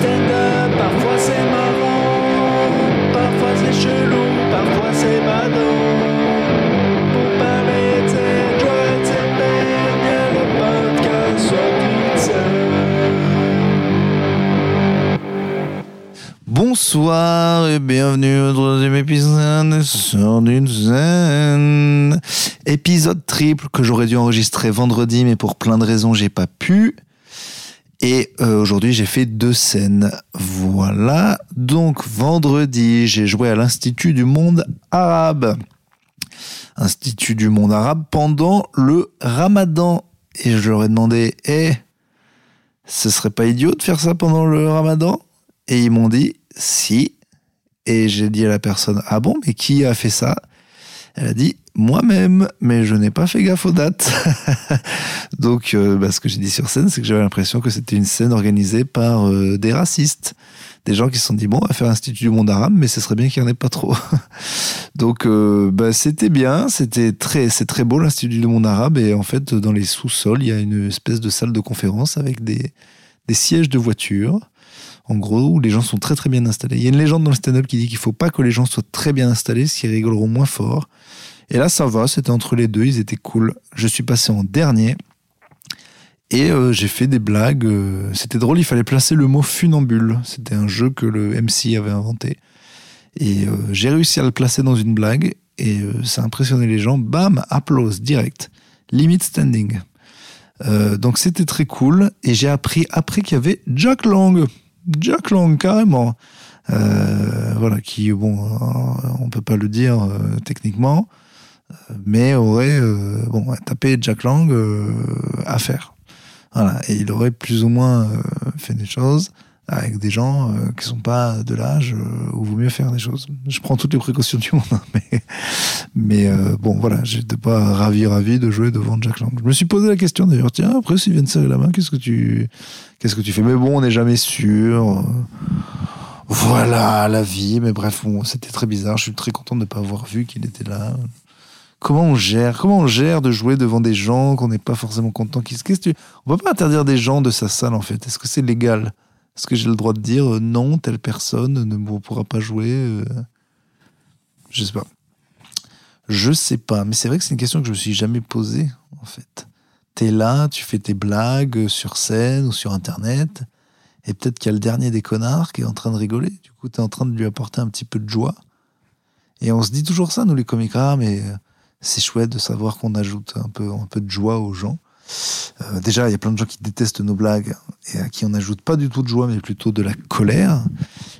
stand-up, parfois c'est marrant, parfois c'est chelou, parfois c'est badant. Bonsoir et bienvenue au troisième épisode de Sort d'une scène. Épisode triple que j'aurais dû enregistrer vendredi, mais pour plein de raisons, j'ai pas pu. Et euh, aujourd'hui, j'ai fait deux scènes. Voilà. Donc, vendredi, j'ai joué à l'Institut du monde arabe. Institut du monde arabe pendant le ramadan. Et je leur ai demandé, eh, ce serait pas idiot de faire ça pendant le ramadan? Et ils m'ont dit, si. Et j'ai dit à la personne, ah bon, mais qui a fait ça? Elle a dit, moi-même, mais je n'ai pas fait gaffe aux dates. Donc, euh, bah, ce que j'ai dit sur scène, c'est que j'avais l'impression que c'était une scène organisée par euh, des racistes. Des gens qui se sont dit, bon, on va faire l'Institut du monde arabe, mais ce serait bien qu'il n'y en ait pas trop. Donc, euh, bah, c'était bien, c'était très, c'est très beau l'Institut du monde arabe, et en fait, dans les sous-sols, il y a une espèce de salle de conférence avec des, sièges de voiture. En gros, où les gens sont très très bien installés. Il y a une légende dans le stand-up qui dit qu'il faut pas que les gens soient très bien installés, ce qui rigoleront moins fort. Et là, ça va, c'était entre les deux, ils étaient cool. Je suis passé en dernier et euh, j'ai fait des blagues. euh, c'était drôle, il fallait placer le mot funambule. C'était un jeu que le MC avait inventé. Et euh, j'ai réussi à le placer dans une blague et ça a impressionné les gens. Bam, applause direct. Limit standing. Donc c'était très cool et j'ai appris après qu'il y avait Jack Lang. Jack Lang, carrément. Voilà, qui, bon, on peut pas le dire techniquement, mais aurait euh, bon, tapé Jack Lang euh, à faire. Voilà, et il aurait plus ou moins euh, fait des choses avec des gens euh, qui sont pas de l'âge euh, où il vaut mieux faire des choses. Je prends toutes les précautions du monde, hein, mais, mais euh, bon, voilà, j'étais pas ravi, ravi de jouer devant Jack Lang. Je me suis posé la question d'ailleurs, tiens, après s'il vient de serrer la main, qu'est-ce que tu, qu'est-ce que tu fais? Mais bon, on n'est jamais sûr. Voilà la vie, mais bref, bon, c'était très bizarre. Je suis très content de ne pas avoir vu qu'il était là. Comment on gère Comment on gère de jouer devant des gens qu'on n'est pas forcément content qu'ils qu'est-ce que tu... On peut pas interdire des gens de sa salle en fait. Est-ce que c'est légal? Est-ce que j'ai le droit de dire euh, non, telle personne ne pourra pas jouer euh? Je sais pas. Je sais pas, mais c'est vrai que c'est une question que je me suis jamais posée en fait. T'es là, tu fais tes blagues sur scène ou sur internet, et peut-être qu'il y a le dernier des connards qui est en train de rigoler. Du coup, t'es en train de lui apporter un petit peu de joie. Et on se dit toujours ça, nous les comiques, ah, mais euh, c'est chouette de savoir qu'on ajoute un peu, de joie aux gens. Euh, déjà, il y a plein de gens qui détestent nos blagues et à qui on n'ajoute pas du tout de joie, mais plutôt de la colère.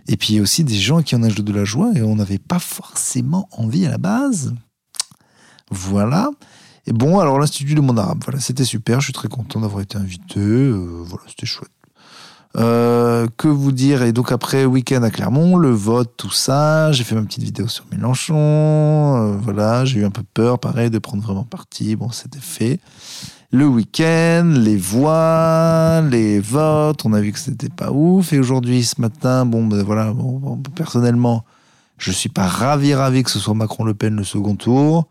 Et puis il y a aussi des gens qui on ajoute de la joie et on n'avait pas forcément envie à la base. Voilà. Et bon, alors l'Institut du monde arabe, voilà, c'était super. Je suis très content d'avoir été invité. euh, voilà, c'était chouette. Euh, que vous dire? Et donc après, week-end à Clermont, le vote, tout ça. J'ai fait ma petite vidéo sur Mélenchon. euh, voilà, j'ai eu un peu peur, pareil, de prendre vraiment parti. Bon, c'était fait. Le week-end, les voix, les votes, on a vu que c'était pas ouf. Et aujourd'hui, ce matin, bon, ben voilà, personnellement, je suis pas ravi, ravi que ce soit Macron-Le Pen le second tour.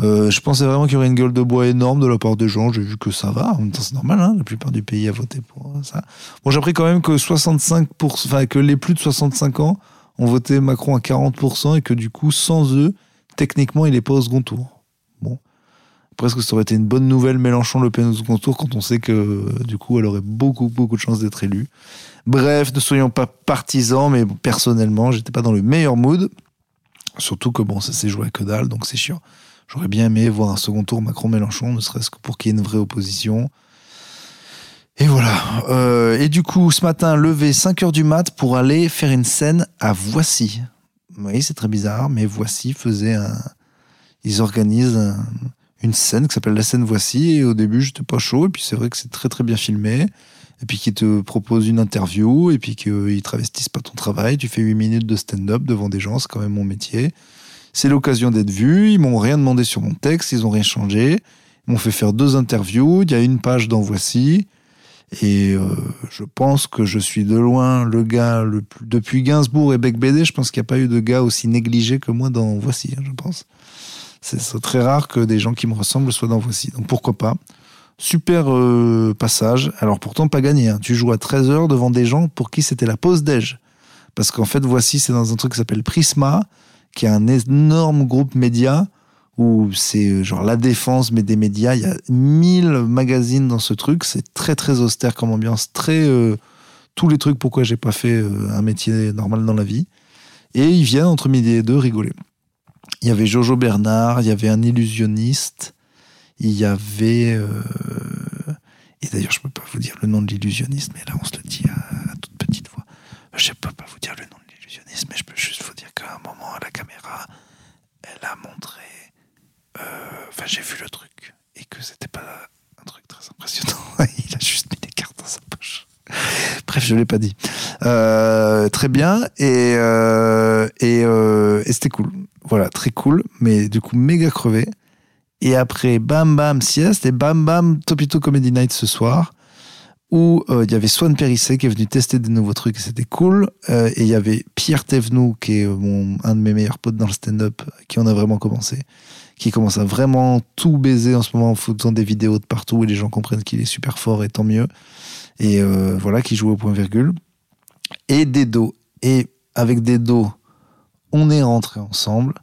Euh, je pensais vraiment qu'il y aurait une gueule de bois énorme de la part des gens. J'ai vu que ça va. En même temps, c'est normal. Hein, la plupart du pays a voté pour ça. Bon, j'ai appris quand même que 65%, enfin, que les plus de 65 ans ont voté Macron à 40% et que du coup, sans eux, techniquement, il n'est pas au second tour. Bon. Presque ça aurait été une bonne nouvelle Mélenchon-Le Pen au second tour quand on sait que euh, du coup, elle aurait beaucoup, beaucoup de chances d'être élue? Bref, ne soyons pas partisans, mais personnellement, j'étais pas dans le meilleur mood. Surtout que bon, ça s'est joué à que dalle, donc c'est chiant. J'aurais bien aimé voir un second tour Macron-Mélenchon, ne serait-ce que pour qu'il y ait une vraie opposition. Et voilà. Euh, et du coup, ce matin, levé 5h du mat pour aller faire une scène à Voici. Oui, c'est très bizarre, mais Voici faisait un... Ils organisent un- une scène qui s'appelle la scène Voici. Et au début, j'étais pas chaud. Et puis c'est vrai que c'est très très bien filmé. Et puis qu'ils te proposent une interview. Et puis qu'ils travestissent pas ton travail. Tu fais 8 minutes de stand-up devant des gens. C'est quand même mon métier. C'est l'occasion d'être vu. Ils m'ont rien demandé sur mon texte. Ils ont rien changé. Ils m'ont fait faire deux interviews. Il y a une page dans Voici. Et euh, je pense que je suis de loin le gars le plus... Depuis Gainsbourg et Bec BD, je pense qu'il n'y a pas eu de gars aussi négligé que moi dans Voici, hein, je pense. C'est c'est très rare que des gens qui me ressemblent soient dans Voici. Donc pourquoi pas? Super euh, passage. Alors pourtant pas gagné. hein. Tu joues à 13h devant des gens pour qui c'était la pause déj. Parce qu'en fait, voici, c'est dans un truc qui s'appelle Prisma, qui est un énorme groupe média où c'est euh, genre la défense, mais des médias. Il y a 1000 magazines dans ce truc. C'est très très austère comme ambiance. Très euh, tous les trucs pourquoi j'ai pas fait euh, un métier normal dans la vie. Et ils viennent entre midi et deux rigoler. Il y avait Jojo Bernard, il y avait un illusionniste, il y avait. Et d'ailleurs, je peux pas vous dire le nom de l'illusionniste, mais là, on se le dit à, toute petite voix. Je peux pas vous dire le nom de mais je peux juste vous dire qu'à un moment, à la caméra, elle a montré. euh, Enfin, j'ai vu le truc, et que c'était pas un truc très impressionnant. il a juste mis des cartes dans sa poche. Bref, je l'ai pas dit. Euh, très bien, et, euh, et, c'était cool. Voilà, très cool, mais du coup, méga crevé. Et après, bam bam sieste et bam bam Topito Comedy Night ce soir où il y avait Swan Périssé qui est venu tester des nouveaux trucs et c'était cool. Et il y avait Pierre Thévenoud qui est mon, un de mes meilleurs potes dans le stand-up qui en a vraiment commencé, qui commence à vraiment tout baiser en ce moment en foutant des vidéos de partout et les gens comprennent qu'il est super fort et tant mieux. Et euh, voilà, qui joue au point virgule. Et Dedo. Et avec Dedo, on est rentrés ensemble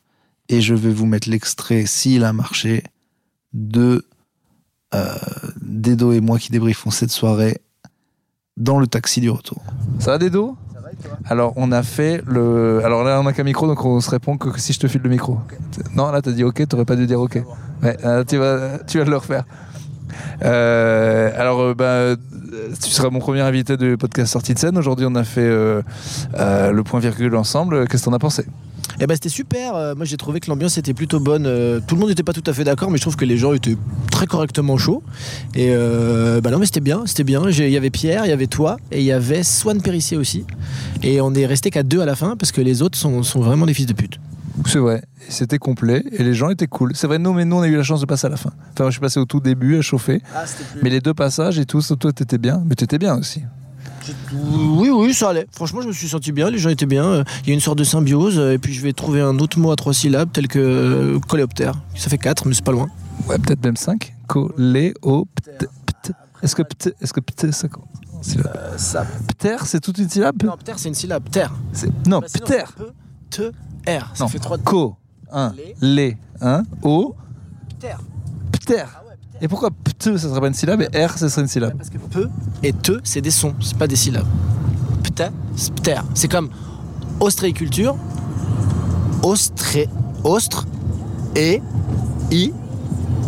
et je vais vous mettre l'extrait, s'il a marché, de euh, Dedo et moi qui débriefons cette soirée dans le taxi du retour. Ça va, Dedo Alors, on a fait le. Alors là, on n'a qu'un micro, donc on se répond que si je te file le micro. Non, là, t'as dit OK, t'aurais pas dû dire OK. Ouais, euh, tu, vas, tu vas le refaire. Euh, alors, euh, bah, tu seras mon premier invité du podcast Sortie de scène. Aujourd'hui, on a fait euh, euh, le point virgule ensemble. Qu'est-ce que t'en as pensé? Eh ben c'était super. Euh, moi j'ai trouvé que l'ambiance était plutôt bonne. Euh, tout le monde n'était pas tout à fait d'accord, mais je trouve que les gens étaient très correctement chauds. Et euh, bah non mais c'était bien, c'était bien. Il y avait Pierre, il y avait toi et il y avait Swan Périssier aussi. Et on est resté qu'à deux à la fin parce que les autres sont, sont vraiment des fils de pute. C'est vrai. Et C'était complet et les gens étaient cool. C'est vrai, nous, mais nous, on a eu la chance de passer à la fin. Enfin, moi, je suis passé au tout début à chauffer. Mais les deux passages et tout, toi, t'étais bien. Mais t'étais bien aussi. Oui, oui, ça allait. Franchement, je me suis senti bien, les gens étaient bien. Euh, Il y a une sorte de symbiose. euh, Et puis je vais trouver un autre mot à trois syllabes tel que euh, coléoptère. Ça fait quatre, mais c'est pas loin. Ouais, peut-être même 5. Coléoptère. Est-ce que pt- est-ce que pt- ça compte? Syllabe. ça. Ptère, c'est toute une syllabe? Non, ptère, c'est une syllabe. Terre. Non, Bah, Pe, te, r. Ça Non. fait trois. Co. 1. Les. 1. O. Ah ouais, ptère. Et pourquoi pte, ça serait pas une syllabe et R, ça serait une syllabe Parce que peu et te, c'est des sons, c'est pas des syllabes. Pta, c'est pter. C'est comme ostréiculture, ostré, ostre, et, i,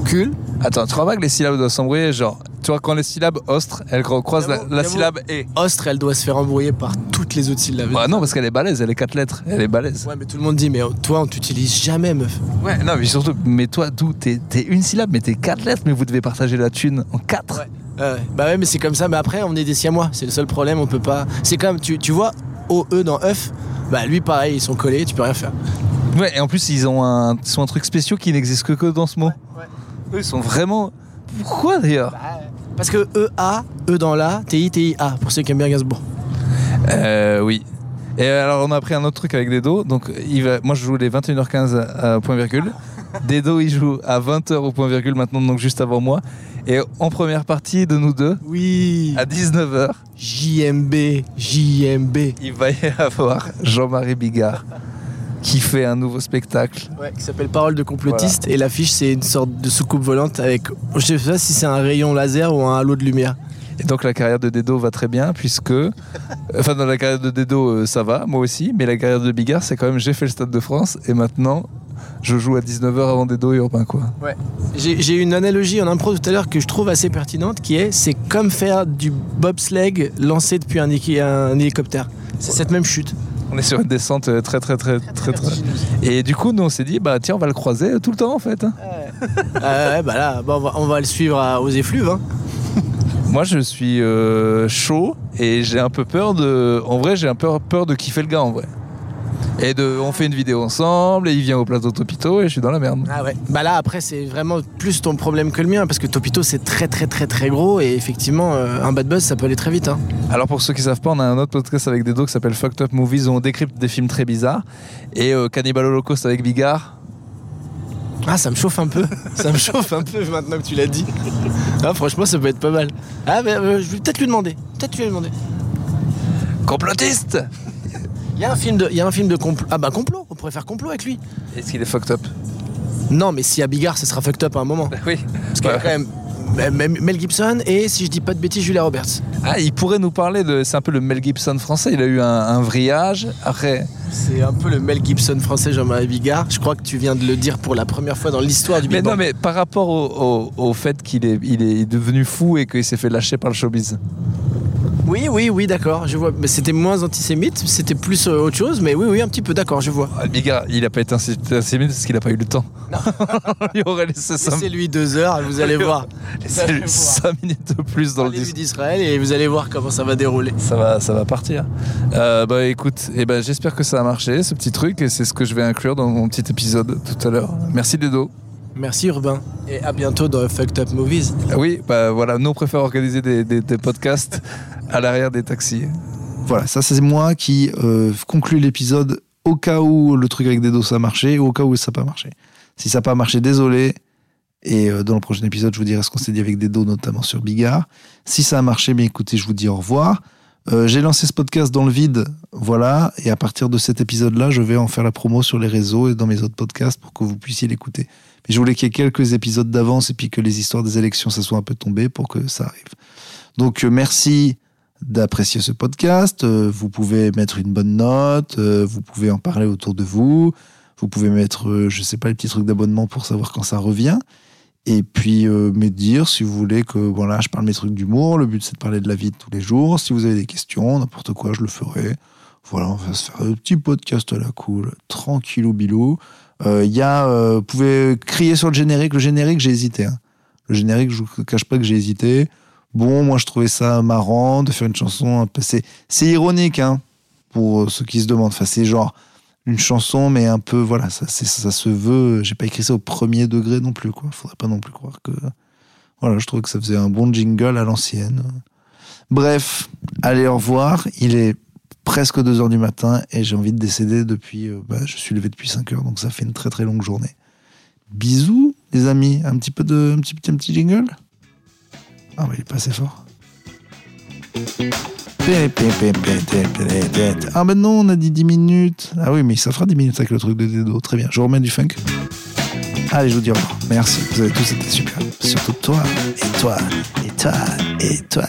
cul. Attends, tu crois pas que les syllabes doivent s'embrouiller Genre, tu vois, quand les syllabes ostres, elles croisent la, la syllabe et. Ostre, elle doit se faire embrouiller par toutes les autres syllabes. Bah non, parce qu'elle est balèze, elle est quatre lettres. Elle est balèze. Ouais, mais tout le monde dit, mais toi, on t'utilise jamais, meuf. Ouais, non, mais surtout, mais toi, d'où t'es t'es une syllabe, mais t'es quatre lettres, mais vous devez partager la thune en quatre. Ouais. Bah ouais, mais c'est comme ça. Mais après, on est des siamois. C'est le seul problème. On peut pas. C'est comme, tu, tu vois, OE dans œuf. Bah lui, pareil, ils sont collés. Tu peux rien faire. Ouais, et en plus, ils ont un, ils sont un truc spéciaux qui n'existe que, que dans ce mot. Ouais. Eux, ils sont vraiment. Pourquoi d'ailleurs? Parce que EA, E dans la, TI, TIA. Pour ceux qui aiment bien Gainsbourg. Euh, oui. Et alors, on a appris un autre truc avec Dedo. Donc, il va, moi, je joue les 21h15 à, à point virgule. Dedo, il joue à 20h au point virgule maintenant, donc juste avant moi. Et en première partie de nous deux, Oui. à 19h, JMB, JMB. il va y avoir Jean-Marie Bigard qui fait un nouveau spectacle. Ouais, qui s'appelle Parole de complotiste. Et l'affiche, c'est une sorte de soucoupe volante avec. Je sais pas si c'est un rayon laser ou un halo de lumière. Et donc la carrière de Dedo va très bien puisque, enfin dans la carrière de Dedo euh, ça va, moi aussi, mais la carrière de Bigard c'est quand même j'ai fait le Stade de France et maintenant je joue à 19h avant Dedo et Urbain quoi. J'ai j'ai une analogie en impro tout à l'heure que je trouve assez pertinente qui est c'est comme faire du bobsleigh lancé depuis un hélicoptère. C'est cette même chute. On est sur une descente euh, très très très très très. Et du coup nous on s'est dit bah tiens on va le croiser tout le temps en fait. hein. Ah ouais, bah là, bah on, va, on va le suivre à- aux effluves. Hein. Moi je suis euh, chaud et j'ai un peu peur de, en vrai j'ai un peu peur de kiffer le gars en vrai. Et de, on fait une vidéo ensemble et il vient au plateau Topito et je suis dans la merde. Ah ouais. Bah là après c'est vraiment plus ton problème que le mien parce que Topito c'est très très très très gros et effectivement euh, un bad buzz ça peut aller très vite. Hein. Alors pour ceux qui savent pas, on a un autre podcast avec Dedo qui s'appelle Fucked Up Movies où on décrypte des films très bizarres. Et euh, Cannibal Holocaust avec Bigard. Ah, ça me chauffe un peu. ça me chauffe un peu maintenant que tu l'as dit. Ah, franchement, ça peut être pas mal. Ah, mais euh, je vais peut-être lui demander. Peut-être lui demander. Complotiste Il y a un film de, il y a un film de complot. Ah bah complot. On pourrait faire complot avec lui. Est-ce qu'il est fucked up? Non, mais si à Bigard, ça sera fucked up à un moment. Oui. Parce qu'il y a quand même Mel Gibson et si je dis pas de bêtises, Julia Roberts. Ah, il pourrait nous parler de. C'est un peu le Mel Gibson français. Il a eu un, un vrillage. Après, C'est un peu le Mel Gibson français, Jean-Marie Bigard. Je crois que tu viens de le dire pour la première fois dans l'histoire du Big Mais Bang. non, mais par rapport au, au- au fait qu'il est, il est devenu fou et qu'il s'est fait lâcher par le showbiz. Oui, oui, oui, d'accord, je vois. Mais c'était moins antisémite, c'était plus euh, autre chose, mais oui, oui, un petit peu, d'accord, je vois. Ah, Bigard, il a pas été anti- antisémite parce qu'il a pas eu le temps. il aurait laissé ça. Laissez-lui deux heures, vous allez voir. Voir. 5 minutes de plus dans le disque. d'Israël et vous allez voir comment ça va dérouler. Ça va, ça va partir. Euh, bah écoute, eh ben, j'espère que ça a marché ce petit truc et c'est ce que je vais inclure dans mon petit épisode tout à l'heure. Merci Dedo. Merci Urbain. Et à bientôt dans Fucked Up Movies. Ah Oui, bah voilà, nous on préfère organiser des, des- des podcasts à l'arrière des taxis. Voilà, ça c'est moi qui euh, conclut l'épisode au cas où le truc avec des dos ça a marché ou au cas où ça n'a pas marché. Si ça n'a pas marché, désolé. Et euh, dans le prochain épisode, je vous dirai ce qu'on s'est dit avec des dos, notamment sur Bigard. Si ça a marché, bien écoutez, je vous dis au revoir. Euh, J'ai lancé ce podcast dans le vide, voilà. Et à partir de cet épisode-là, je vais en faire la promo sur les réseaux et dans mes autres podcasts pour que vous puissiez l'écouter. Je voulais qu'il y ait quelques épisodes d'avance et puis que les histoires des élections, ça soit un peu tombé pour que ça arrive. Donc euh, merci d'apprécier ce podcast. Euh, vous pouvez mettre une bonne note, euh, vous pouvez en parler autour de vous, vous pouvez mettre, je sais pas, les petits trucs d'abonnement pour savoir quand ça revient. Et puis me dire si vous voulez que voilà, je parle mes trucs d'humour. Le but c'est de parler de la vie de tous les jours. Si vous avez des questions, n'importe quoi, je le ferai. Voilà, on va se faire un petit podcast à la cool, tranquillou bilou. Euh, Il y a, euh, vous pouvez crier sur le générique. Le générique, j'ai hésité. hein. Le générique, je vous cache pas que j'ai hésité. Bon, moi je trouvais ça marrant de faire une chanson un peu. C'est, ironique, hein, pour euh, ceux qui se demandent. Enfin, c'est genre une chanson, mais un peu, voilà, ça, ça se veut. J'ai pas écrit ça au premier degré non plus, quoi. Faudrait pas non plus croire que. Voilà, je trouvais que ça faisait un bon jingle à l'ancienne. Bref, allez, au revoir. Il est presque 2 heures du matin et j'ai envie de décéder depuis. euh, bah, je suis levé depuis 5 heures, donc ça fait une très très longue journée. Bisous, les amis. Un petit peu de. Un petit, un petit jingle? Ah, mais il est pas assez fort. Ah, ben non, on a dit 10 minutes. Ah oui, mais ça fera 10 minutes avec le truc de Dedo. Très bien, je remets du funk. Allez, je vous dis au revoir. Merci, vous avez tous été super. Surtout toi, et toi, et toi, et toi.